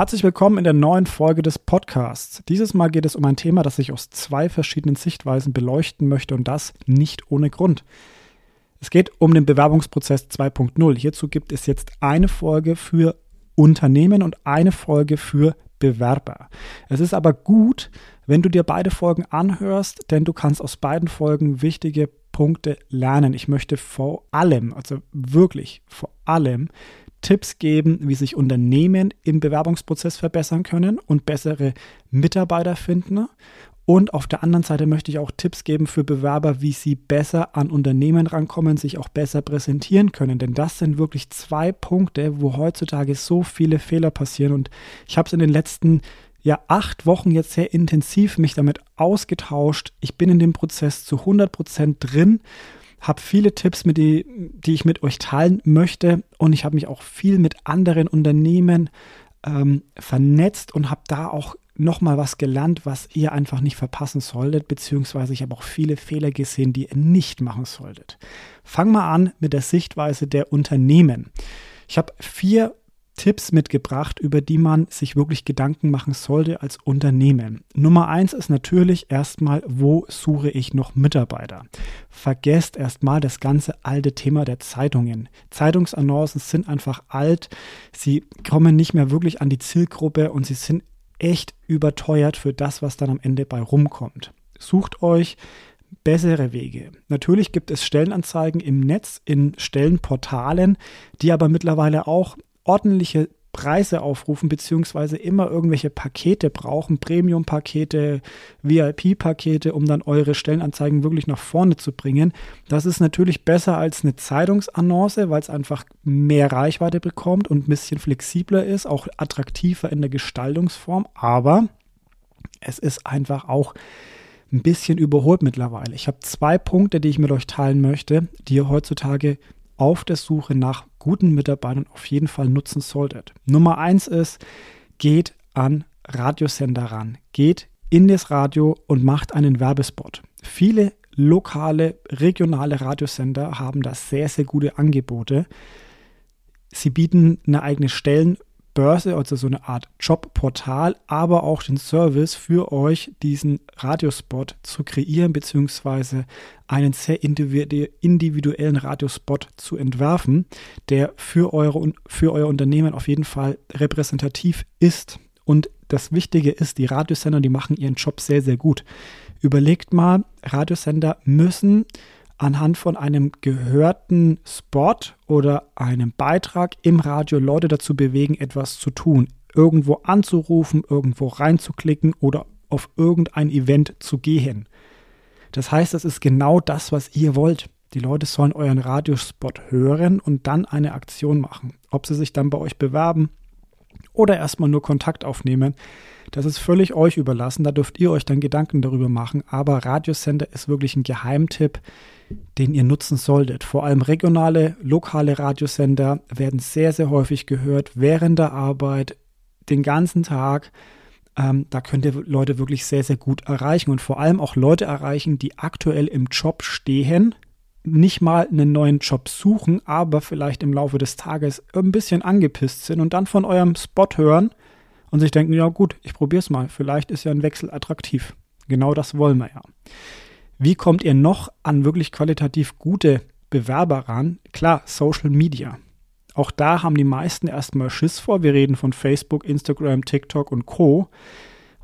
Herzlich willkommen in der neuen Folge des Podcasts. Dieses Mal geht es um ein Thema, das ich aus zwei verschiedenen Sichtweisen beleuchten möchte und das nicht ohne Grund. Es geht um den Bewerbungsprozess 2.0. Hierzu gibt es jetzt eine Folge für Unternehmen und eine Folge für Bewerber. Es ist aber gut, wenn du dir beide Folgen anhörst, denn du kannst aus beiden Folgen wichtige Punkte lernen. Ich möchte vor allem, also wirklich vor allem, Tipps geben, wie sich Unternehmen im Bewerbungsprozess verbessern können und bessere Mitarbeiter finden. Und auf der anderen Seite möchte ich auch Tipps geben für Bewerber, wie sie besser an Unternehmen rankommen, sich auch besser präsentieren können. Denn das sind wirklich zwei Punkte, wo heutzutage so viele Fehler passieren. Und ich habe es in den letzten ja, acht Wochen jetzt sehr intensiv mich damit ausgetauscht. Ich bin in dem Prozess zu 100 Prozent drin habe viele Tipps, mit die, die ich mit euch teilen möchte und ich habe mich auch viel mit anderen Unternehmen ähm, vernetzt und habe da auch nochmal was gelernt, was ihr einfach nicht verpassen solltet, beziehungsweise ich habe auch viele Fehler gesehen, die ihr nicht machen solltet. Fang mal an mit der Sichtweise der Unternehmen. Ich habe vier Tipps mitgebracht, über die man sich wirklich Gedanken machen sollte als Unternehmen. Nummer eins ist natürlich erstmal, wo suche ich noch Mitarbeiter? Vergesst erstmal das ganze alte Thema der Zeitungen. Zeitungsannoncen sind einfach alt, sie kommen nicht mehr wirklich an die Zielgruppe und sie sind echt überteuert für das, was dann am Ende bei rumkommt. Sucht euch bessere Wege. Natürlich gibt es Stellenanzeigen im Netz, in Stellenportalen, die aber mittlerweile auch ordentliche Preise aufrufen, beziehungsweise immer irgendwelche Pakete brauchen, Premium-Pakete, VIP-Pakete, um dann eure Stellenanzeigen wirklich nach vorne zu bringen. Das ist natürlich besser als eine Zeitungsannonce, weil es einfach mehr Reichweite bekommt und ein bisschen flexibler ist, auch attraktiver in der Gestaltungsform, aber es ist einfach auch ein bisschen überholt mittlerweile. Ich habe zwei Punkte, die ich mit euch teilen möchte, die ihr heutzutage auf der Suche nach guten Mitarbeitern auf jeden Fall nutzen solltet. Nummer eins ist, geht an Radiosender ran. Geht in das Radio und macht einen Werbespot. Viele lokale, regionale Radiosender haben da sehr, sehr gute Angebote. Sie bieten eine eigene Stellen Börse, also so eine Art Jobportal, aber auch den Service für euch, diesen Radiospot zu kreieren, beziehungsweise einen sehr individuellen Radiospot zu entwerfen, der für, eure, für euer Unternehmen auf jeden Fall repräsentativ ist. Und das Wichtige ist, die Radiosender, die machen ihren Job sehr, sehr gut. Überlegt mal, Radiosender müssen anhand von einem gehörten Spot oder einem Beitrag im Radio Leute dazu bewegen, etwas zu tun, irgendwo anzurufen, irgendwo reinzuklicken oder auf irgendein Event zu gehen. Das heißt, das ist genau das, was ihr wollt. Die Leute sollen euren Radiospot hören und dann eine Aktion machen. Ob sie sich dann bei euch bewerben oder erstmal nur Kontakt aufnehmen, das ist völlig euch überlassen. Da dürft ihr euch dann Gedanken darüber machen. Aber Radiosender ist wirklich ein Geheimtipp, den ihr nutzen solltet. Vor allem regionale, lokale Radiosender werden sehr, sehr häufig gehört während der Arbeit, den ganzen Tag. Ähm, da könnt ihr Leute wirklich sehr, sehr gut erreichen und vor allem auch Leute erreichen, die aktuell im Job stehen, nicht mal einen neuen Job suchen, aber vielleicht im Laufe des Tages ein bisschen angepisst sind und dann von eurem Spot hören und sich denken, ja gut, ich probiere es mal, vielleicht ist ja ein Wechsel attraktiv. Genau das wollen wir ja. Wie kommt ihr noch an wirklich qualitativ gute Bewerber ran? Klar, Social Media. Auch da haben die meisten erstmal Schiss vor. Wir reden von Facebook, Instagram, TikTok und Co.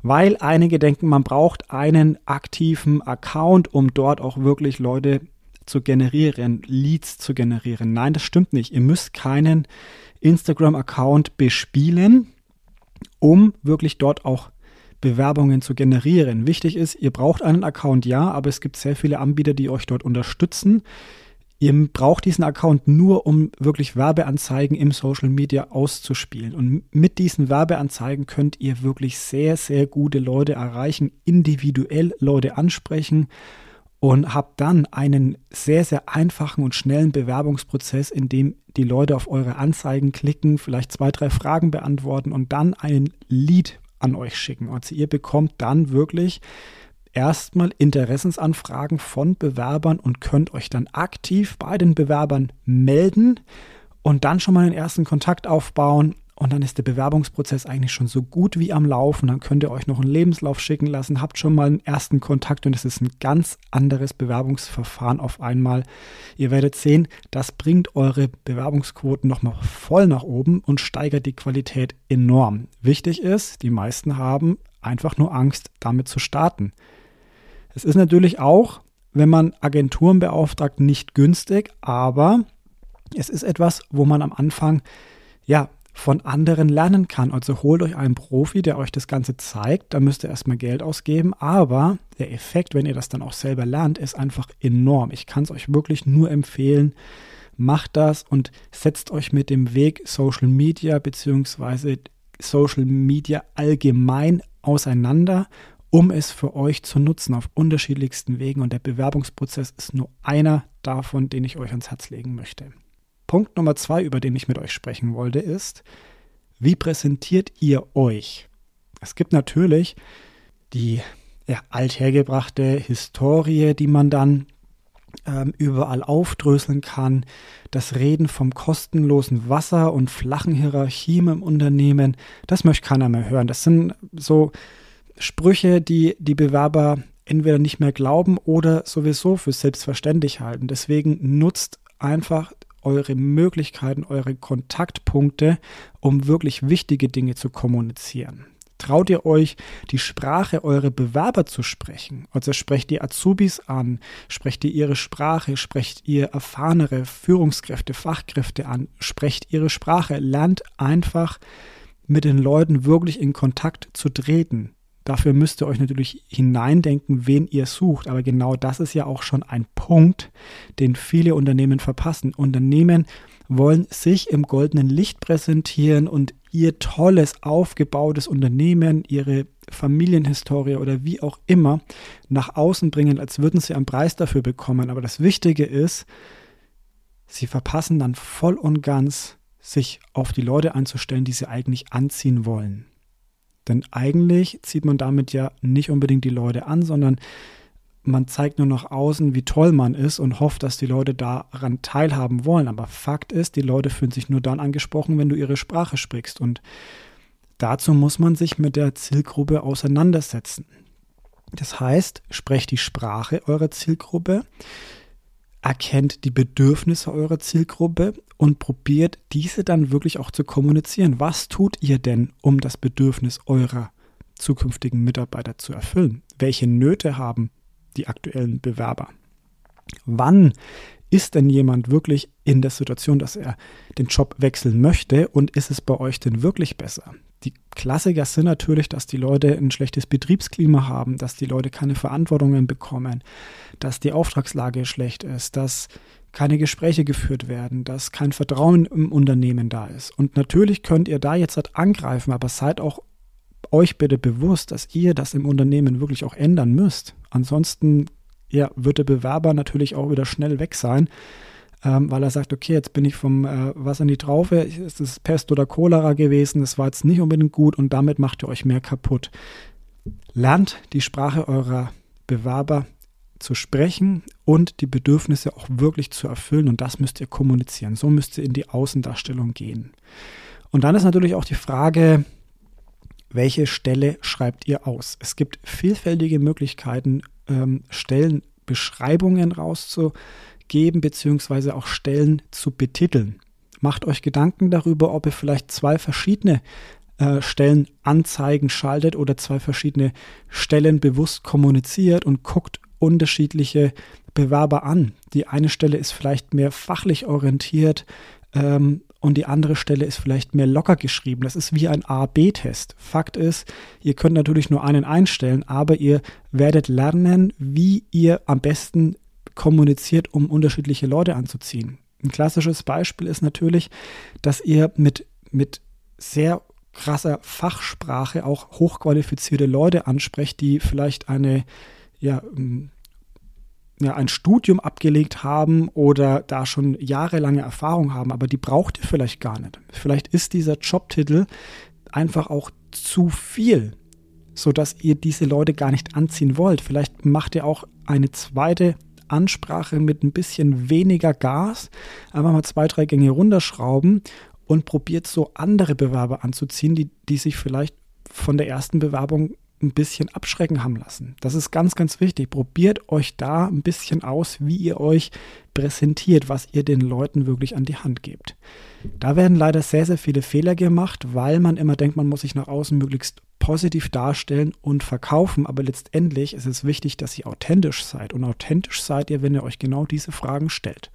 Weil einige denken, man braucht einen aktiven Account, um dort auch wirklich Leute zu generieren, Leads zu generieren. Nein, das stimmt nicht. Ihr müsst keinen Instagram-Account bespielen, um wirklich dort auch Bewerbungen zu generieren. Wichtig ist, ihr braucht einen Account, ja, aber es gibt sehr viele Anbieter, die euch dort unterstützen. Ihr braucht diesen Account nur, um wirklich Werbeanzeigen im Social Media auszuspielen. Und mit diesen Werbeanzeigen könnt ihr wirklich sehr, sehr gute Leute erreichen, individuell Leute ansprechen und habt dann einen sehr, sehr einfachen und schnellen Bewerbungsprozess, in dem die Leute auf eure Anzeigen klicken, vielleicht zwei, drei Fragen beantworten und dann einen Lead an euch schicken. Also ihr bekommt dann wirklich erstmal Interessensanfragen von Bewerbern und könnt euch dann aktiv bei den Bewerbern melden und dann schon mal den ersten Kontakt aufbauen und dann ist der Bewerbungsprozess eigentlich schon so gut wie am Laufen. Dann könnt ihr euch noch einen Lebenslauf schicken lassen, habt schon mal einen ersten Kontakt und es ist ein ganz anderes Bewerbungsverfahren auf einmal. Ihr werdet sehen, das bringt eure Bewerbungsquoten nochmal voll nach oben und steigert die Qualität enorm. Wichtig ist, die meisten haben einfach nur Angst, damit zu starten. Es ist natürlich auch, wenn man Agenturen beauftragt, nicht günstig, aber es ist etwas, wo man am Anfang ja von anderen lernen kann. Also holt euch einen Profi, der euch das Ganze zeigt. Da müsst ihr erstmal Geld ausgeben. Aber der Effekt, wenn ihr das dann auch selber lernt, ist einfach enorm. Ich kann es euch wirklich nur empfehlen. Macht das und setzt euch mit dem Weg Social Media bzw. Social Media allgemein auseinander, um es für euch zu nutzen auf unterschiedlichsten Wegen. Und der Bewerbungsprozess ist nur einer davon, den ich euch ans Herz legen möchte. Punkt Nummer zwei, über den ich mit euch sprechen wollte, ist, wie präsentiert ihr euch? Es gibt natürlich die ja, althergebrachte Historie, die man dann ähm, überall aufdröseln kann. Das Reden vom kostenlosen Wasser und flachen Hierarchien im Unternehmen, das möchte keiner mehr hören. Das sind so Sprüche, die die Bewerber entweder nicht mehr glauben oder sowieso für selbstverständlich halten. Deswegen nutzt einfach eure Möglichkeiten, eure Kontaktpunkte, um wirklich wichtige Dinge zu kommunizieren. Traut ihr euch, die Sprache eurer Bewerber zu sprechen? Also sprecht ihr Azubis an, sprecht ihr ihre Sprache, sprecht ihr erfahrenere Führungskräfte, Fachkräfte an, sprecht ihre Sprache, lernt einfach mit den Leuten wirklich in Kontakt zu treten. Dafür müsst ihr euch natürlich hineindenken, wen ihr sucht. Aber genau das ist ja auch schon ein Punkt, den viele Unternehmen verpassen. Unternehmen wollen sich im goldenen Licht präsentieren und ihr tolles, aufgebautes Unternehmen, ihre Familienhistorie oder wie auch immer nach außen bringen, als würden sie einen Preis dafür bekommen. Aber das Wichtige ist, sie verpassen dann voll und ganz, sich auf die Leute anzustellen, die sie eigentlich anziehen wollen. Denn eigentlich zieht man damit ja nicht unbedingt die Leute an, sondern man zeigt nur nach außen, wie toll man ist und hofft, dass die Leute daran teilhaben wollen. Aber Fakt ist, die Leute fühlen sich nur dann angesprochen, wenn du ihre Sprache sprichst. Und dazu muss man sich mit der Zielgruppe auseinandersetzen. Das heißt, sprecht die Sprache eurer Zielgruppe, erkennt die Bedürfnisse eurer Zielgruppe und probiert diese dann wirklich auch zu kommunizieren. Was tut ihr denn, um das Bedürfnis eurer zukünftigen Mitarbeiter zu erfüllen? Welche Nöte haben die aktuellen Bewerber? Wann ist denn jemand wirklich in der Situation, dass er den Job wechseln möchte und ist es bei euch denn wirklich besser? Die Klassiker sind natürlich, dass die Leute ein schlechtes Betriebsklima haben, dass die Leute keine Verantwortungen bekommen, dass die Auftragslage schlecht ist, dass keine Gespräche geführt werden, dass kein Vertrauen im Unternehmen da ist. Und natürlich könnt ihr da jetzt halt angreifen, aber seid auch euch bitte bewusst, dass ihr das im Unternehmen wirklich auch ändern müsst. Ansonsten ja, wird der Bewerber natürlich auch wieder schnell weg sein, ähm, weil er sagt, okay, jetzt bin ich vom äh, Wasser in die Traufe, es ist Pest oder Cholera gewesen, das war jetzt nicht unbedingt gut und damit macht ihr euch mehr kaputt. Lernt die Sprache eurer Bewerber zu sprechen und die Bedürfnisse auch wirklich zu erfüllen. Und das müsst ihr kommunizieren. So müsst ihr in die Außendarstellung gehen. Und dann ist natürlich auch die Frage, welche Stelle schreibt ihr aus? Es gibt vielfältige Möglichkeiten, ähm, Stellenbeschreibungen rauszugeben, beziehungsweise auch Stellen zu betiteln. Macht euch Gedanken darüber, ob ihr vielleicht zwei verschiedene äh, Stellenanzeigen schaltet oder zwei verschiedene Stellen bewusst kommuniziert und guckt, unterschiedliche Bewerber an. Die eine Stelle ist vielleicht mehr fachlich orientiert ähm, und die andere Stelle ist vielleicht mehr locker geschrieben. Das ist wie ein A-B-Test. Fakt ist, ihr könnt natürlich nur einen einstellen, aber ihr werdet lernen, wie ihr am besten kommuniziert, um unterschiedliche Leute anzuziehen. Ein klassisches Beispiel ist natürlich, dass ihr mit, mit sehr krasser Fachsprache auch hochqualifizierte Leute ansprecht, die vielleicht eine ja, ähm, ja, ein Studium abgelegt haben oder da schon jahrelange Erfahrung haben, aber die braucht ihr vielleicht gar nicht. Vielleicht ist dieser Jobtitel einfach auch zu viel, sodass ihr diese Leute gar nicht anziehen wollt. Vielleicht macht ihr auch eine zweite Ansprache mit ein bisschen weniger Gas, einfach mal zwei, drei Gänge runterschrauben und probiert so andere Bewerber anzuziehen, die, die sich vielleicht von der ersten Bewerbung ein bisschen abschrecken haben lassen. Das ist ganz, ganz wichtig. Probiert euch da ein bisschen aus, wie ihr euch präsentiert, was ihr den Leuten wirklich an die Hand gebt. Da werden leider sehr, sehr viele Fehler gemacht, weil man immer denkt, man muss sich nach außen möglichst positiv darstellen und verkaufen. Aber letztendlich ist es wichtig, dass ihr authentisch seid. Und authentisch seid ihr, wenn ihr euch genau diese Fragen stellt.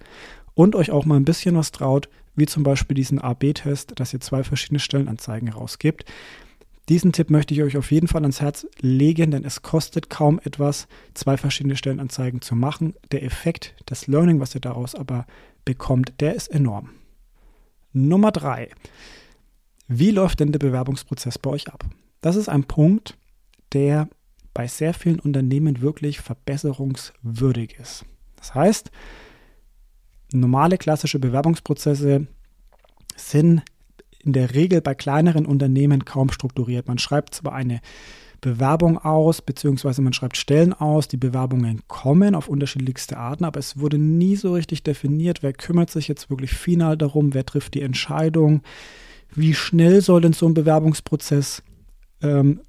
Und euch auch mal ein bisschen was traut, wie zum Beispiel diesen AB-Test, dass ihr zwei verschiedene Stellenanzeigen rausgibt. Diesen Tipp möchte ich euch auf jeden Fall ans Herz legen, denn es kostet kaum etwas, zwei verschiedene Stellenanzeigen zu machen. Der Effekt, das Learning, was ihr daraus aber bekommt, der ist enorm. Nummer drei. Wie läuft denn der Bewerbungsprozess bei euch ab? Das ist ein Punkt, der bei sehr vielen Unternehmen wirklich verbesserungswürdig ist. Das heißt, normale klassische Bewerbungsprozesse sind in der Regel bei kleineren Unternehmen kaum strukturiert. Man schreibt zwar eine Bewerbung aus, beziehungsweise man schreibt Stellen aus, die Bewerbungen kommen auf unterschiedlichste Arten, aber es wurde nie so richtig definiert, wer kümmert sich jetzt wirklich final darum, wer trifft die Entscheidung, wie schnell soll denn so ein Bewerbungsprozess ähm,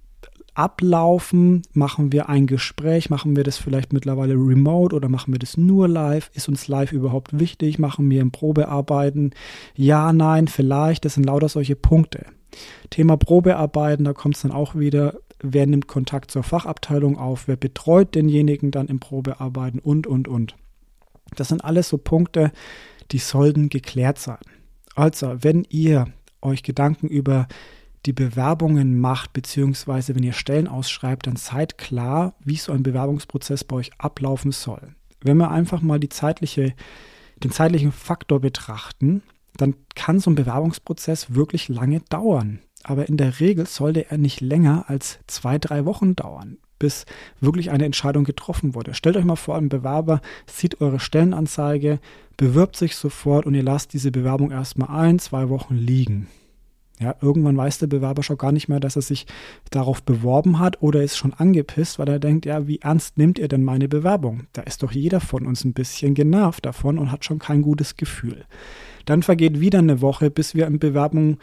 ablaufen? Machen wir ein Gespräch? Machen wir das vielleicht mittlerweile remote oder machen wir das nur live? Ist uns live überhaupt wichtig? Machen wir ein Probearbeiten? Ja, nein, vielleicht. Das sind lauter solche Punkte. Thema Probearbeiten, da kommt es dann auch wieder, wer nimmt Kontakt zur Fachabteilung auf, wer betreut denjenigen dann im Probearbeiten und, und, und. Das sind alles so Punkte, die sollten geklärt sein. Also, wenn ihr euch Gedanken über die Bewerbungen macht, beziehungsweise wenn ihr Stellen ausschreibt, dann seid klar, wie so ein Bewerbungsprozess bei euch ablaufen soll. Wenn wir einfach mal zeitliche, den zeitlichen Faktor betrachten, dann kann so ein Bewerbungsprozess wirklich lange dauern. Aber in der Regel sollte er nicht länger als zwei, drei Wochen dauern, bis wirklich eine Entscheidung getroffen wurde. Stellt euch mal vor, ein Bewerber sieht eure Stellenanzeige, bewirbt sich sofort und ihr lasst diese Bewerbung erstmal ein, zwei Wochen liegen. Ja, irgendwann weiß der Bewerber schon gar nicht mehr, dass er sich darauf beworben hat oder ist schon angepisst, weil er denkt, ja, wie ernst nimmt ihr denn meine Bewerbung? Da ist doch jeder von uns ein bisschen genervt davon und hat schon kein gutes Gefühl. Dann vergeht wieder eine Woche, bis wir in Bewerbung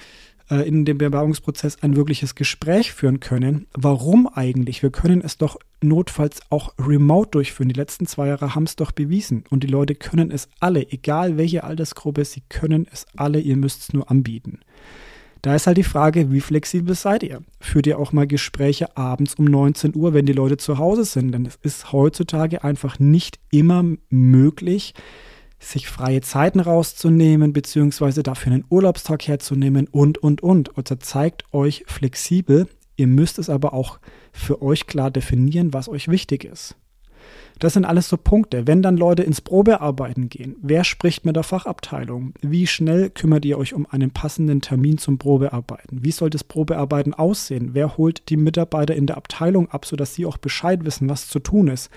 äh, in dem Bewerbungsprozess ein wirkliches Gespräch führen können. Warum eigentlich? Wir können es doch notfalls auch remote durchführen. Die letzten zwei Jahre haben es doch bewiesen. Und die Leute können es alle, egal welche Altersgruppe, sie können es alle, ihr müsst es nur anbieten. Da ist halt die Frage, wie flexibel seid ihr? Führt ihr auch mal Gespräche abends um 19 Uhr, wenn die Leute zu Hause sind? Denn es ist heutzutage einfach nicht immer möglich, sich freie Zeiten rauszunehmen, beziehungsweise dafür einen Urlaubstag herzunehmen und, und, und. Also zeigt euch flexibel. Ihr müsst es aber auch für euch klar definieren, was euch wichtig ist. Das sind alles so Punkte. Wenn dann Leute ins Probearbeiten gehen, wer spricht mit der Fachabteilung? Wie schnell kümmert ihr euch um einen passenden Termin zum Probearbeiten? Wie soll das Probearbeiten aussehen? Wer holt die Mitarbeiter in der Abteilung ab, sodass sie auch Bescheid wissen, was zu tun ist?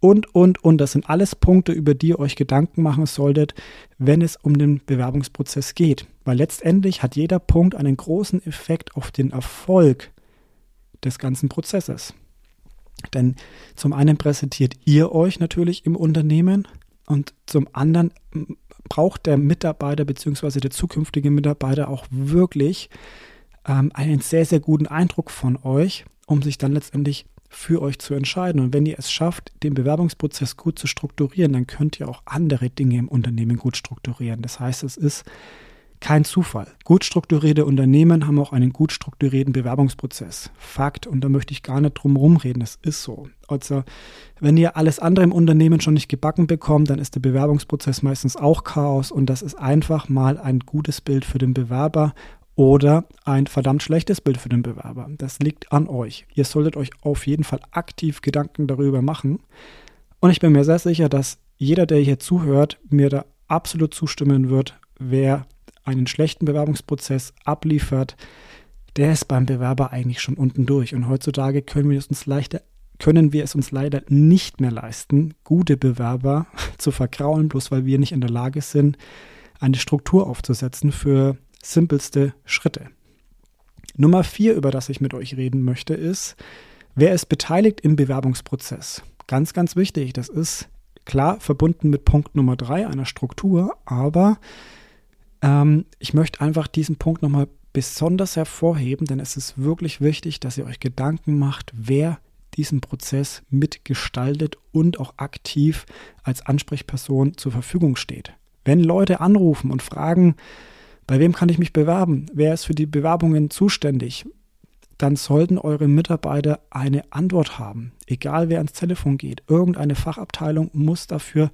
Und, und, und. Das sind alles Punkte, über die ihr euch Gedanken machen solltet, wenn es um den Bewerbungsprozess geht. Weil letztendlich hat jeder Punkt einen großen Effekt auf den Erfolg des ganzen Prozesses. Denn zum einen präsentiert ihr euch natürlich im Unternehmen und zum anderen braucht der Mitarbeiter bzw. der zukünftige Mitarbeiter auch wirklich ähm, einen sehr, sehr guten Eindruck von euch, um sich dann letztendlich für euch zu entscheiden. Und wenn ihr es schafft, den Bewerbungsprozess gut zu strukturieren, dann könnt ihr auch andere Dinge im Unternehmen gut strukturieren. Das heißt, es ist kein Zufall. Gut strukturierte Unternehmen haben auch einen gut strukturierten Bewerbungsprozess. Fakt, und da möchte ich gar nicht drum rumreden, das ist so. Also, wenn ihr alles andere im Unternehmen schon nicht gebacken bekommt, dann ist der Bewerbungsprozess meistens auch Chaos und das ist einfach mal ein gutes Bild für den Bewerber oder ein verdammt schlechtes Bild für den Bewerber. Das liegt an euch. Ihr solltet euch auf jeden Fall aktiv Gedanken darüber machen. Und ich bin mir sehr sicher, dass jeder, der hier zuhört, mir da absolut zustimmen wird, wer einen schlechten Bewerbungsprozess abliefert, der ist beim Bewerber eigentlich schon unten durch. Und heutzutage können wir es uns leichter können wir es uns leider nicht mehr leisten, gute Bewerber zu verkraulen, bloß weil wir nicht in der Lage sind, eine Struktur aufzusetzen für simpelste Schritte. Nummer vier, über das ich mit euch reden möchte, ist, wer ist beteiligt im Bewerbungsprozess? Ganz, ganz wichtig. Das ist klar verbunden mit Punkt Nummer drei einer Struktur, aber ähm, ich möchte einfach diesen Punkt nochmal besonders hervorheben, denn es ist wirklich wichtig, dass ihr euch Gedanken macht, wer diesen Prozess mitgestaltet und auch aktiv als Ansprechperson zur Verfügung steht. Wenn Leute anrufen und fragen, bei wem kann ich mich bewerben? Wer ist für die Bewerbungen zuständig? Dann sollten eure Mitarbeiter eine Antwort haben. Egal wer ans Telefon geht. Irgendeine Fachabteilung muss dafür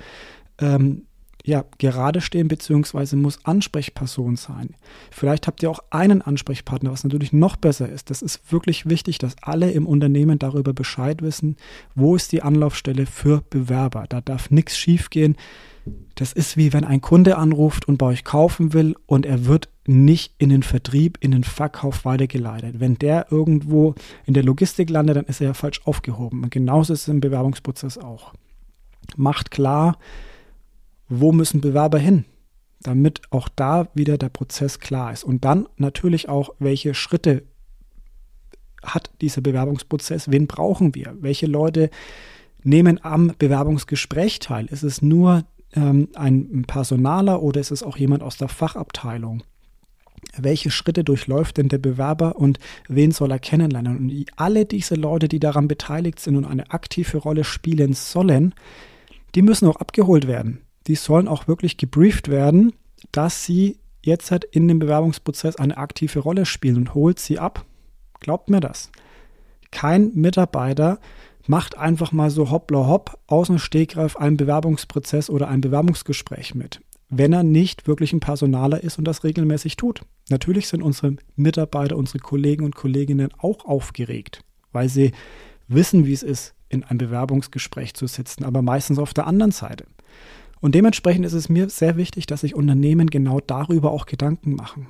ähm, ja, gerade stehen beziehungsweise muss Ansprechperson sein. Vielleicht habt ihr auch einen Ansprechpartner, was natürlich noch besser ist. Das ist wirklich wichtig, dass alle im Unternehmen darüber Bescheid wissen, wo ist die Anlaufstelle für Bewerber. Da darf nichts schiefgehen. Das ist wie wenn ein Kunde anruft und bei euch kaufen will und er wird nicht in den Vertrieb, in den Verkauf weitergeleitet. Wenn der irgendwo in der Logistik landet, dann ist er ja falsch aufgehoben. Und genauso ist es im Bewerbungsprozess auch. Macht klar, wo müssen Bewerber hin, damit auch da wieder der Prozess klar ist. Und dann natürlich auch, welche Schritte hat dieser Bewerbungsprozess, wen brauchen wir, welche Leute nehmen am Bewerbungsgespräch teil. Ist es nur ähm, ein Personaler oder ist es auch jemand aus der Fachabteilung? Welche Schritte durchläuft denn der Bewerber und wen soll er kennenlernen? Und alle diese Leute, die daran beteiligt sind und eine aktive Rolle spielen sollen, die müssen auch abgeholt werden die sollen auch wirklich gebrieft werden, dass sie jetzt halt in dem Bewerbungsprozess eine aktive Rolle spielen und holt sie ab. Glaubt mir das. Kein Mitarbeiter macht einfach mal so hoppla hopp aus dem Stegreif einen Bewerbungsprozess oder ein Bewerbungsgespräch mit, wenn er nicht wirklich ein Personaler ist und das regelmäßig tut. Natürlich sind unsere Mitarbeiter, unsere Kollegen und Kolleginnen auch aufgeregt, weil sie wissen, wie es ist, in einem Bewerbungsgespräch zu sitzen, aber meistens auf der anderen Seite. Und dementsprechend ist es mir sehr wichtig, dass sich Unternehmen genau darüber auch Gedanken machen.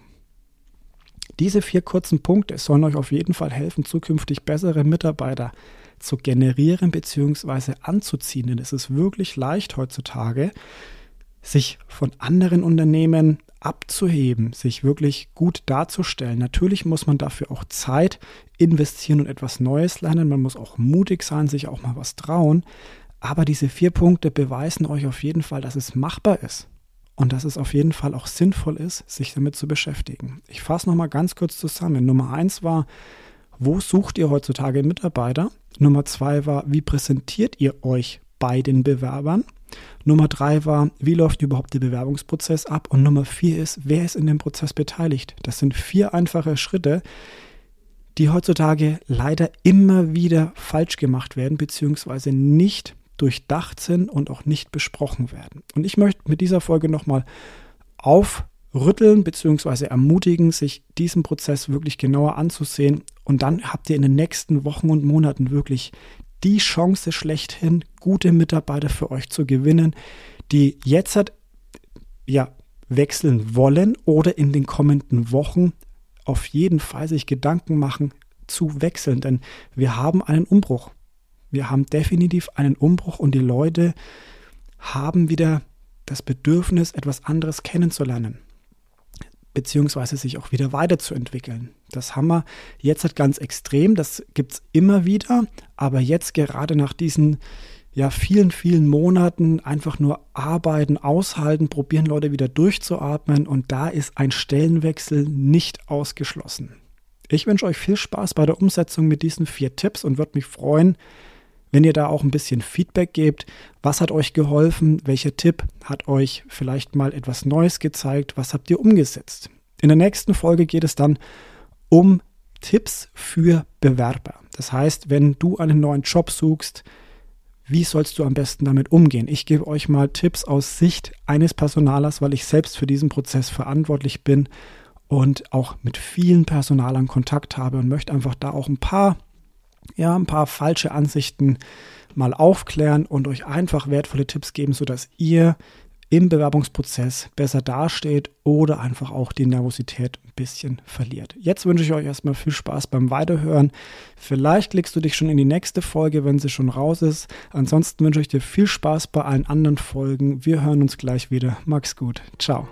Diese vier kurzen Punkte sollen euch auf jeden Fall helfen, zukünftig bessere Mitarbeiter zu generieren bzw. anzuziehen. Denn es ist wirklich leicht heutzutage, sich von anderen Unternehmen abzuheben, sich wirklich gut darzustellen. Natürlich muss man dafür auch Zeit investieren und etwas Neues lernen. Man muss auch mutig sein, sich auch mal was trauen. Aber diese vier Punkte beweisen euch auf jeden Fall, dass es machbar ist und dass es auf jeden Fall auch sinnvoll ist, sich damit zu beschäftigen. Ich fasse nochmal ganz kurz zusammen. Nummer eins war, wo sucht ihr heutzutage Mitarbeiter? Nummer zwei war, wie präsentiert ihr euch bei den Bewerbern? Nummer drei war, wie läuft überhaupt der Bewerbungsprozess ab? Und Nummer vier ist, wer ist in dem Prozess beteiligt? Das sind vier einfache Schritte, die heutzutage leider immer wieder falsch gemacht werden, beziehungsweise nicht durchdacht sind und auch nicht besprochen werden. Und ich möchte mit dieser Folge nochmal aufrütteln bzw. ermutigen, sich diesen Prozess wirklich genauer anzusehen. Und dann habt ihr in den nächsten Wochen und Monaten wirklich die Chance schlechthin, gute Mitarbeiter für euch zu gewinnen, die jetzt halt, ja, wechseln wollen oder in den kommenden Wochen auf jeden Fall sich Gedanken machen zu wechseln, denn wir haben einen Umbruch. Wir haben definitiv einen Umbruch und die Leute haben wieder das Bedürfnis, etwas anderes kennenzulernen, beziehungsweise sich auch wieder weiterzuentwickeln. Das haben wir jetzt halt ganz extrem, das gibt es immer wieder, aber jetzt gerade nach diesen ja, vielen, vielen Monaten einfach nur arbeiten, aushalten, probieren Leute wieder durchzuatmen und da ist ein Stellenwechsel nicht ausgeschlossen. Ich wünsche euch viel Spaß bei der Umsetzung mit diesen vier Tipps und würde mich freuen, wenn ihr da auch ein bisschen Feedback gebt, was hat euch geholfen, welcher Tipp hat euch vielleicht mal etwas Neues gezeigt, was habt ihr umgesetzt. In der nächsten Folge geht es dann um Tipps für Bewerber. Das heißt, wenn du einen neuen Job suchst, wie sollst du am besten damit umgehen? Ich gebe euch mal Tipps aus Sicht eines Personalers, weil ich selbst für diesen Prozess verantwortlich bin und auch mit vielen Personalern Kontakt habe und möchte einfach da auch ein paar ja, ein paar falsche Ansichten mal aufklären und euch einfach wertvolle Tipps geben, sodass ihr im Bewerbungsprozess besser dasteht oder einfach auch die Nervosität ein bisschen verliert. Jetzt wünsche ich euch erstmal viel Spaß beim Weiterhören. Vielleicht klickst du dich schon in die nächste Folge, wenn sie schon raus ist. Ansonsten wünsche ich dir viel Spaß bei allen anderen Folgen. Wir hören uns gleich wieder. Max gut. Ciao.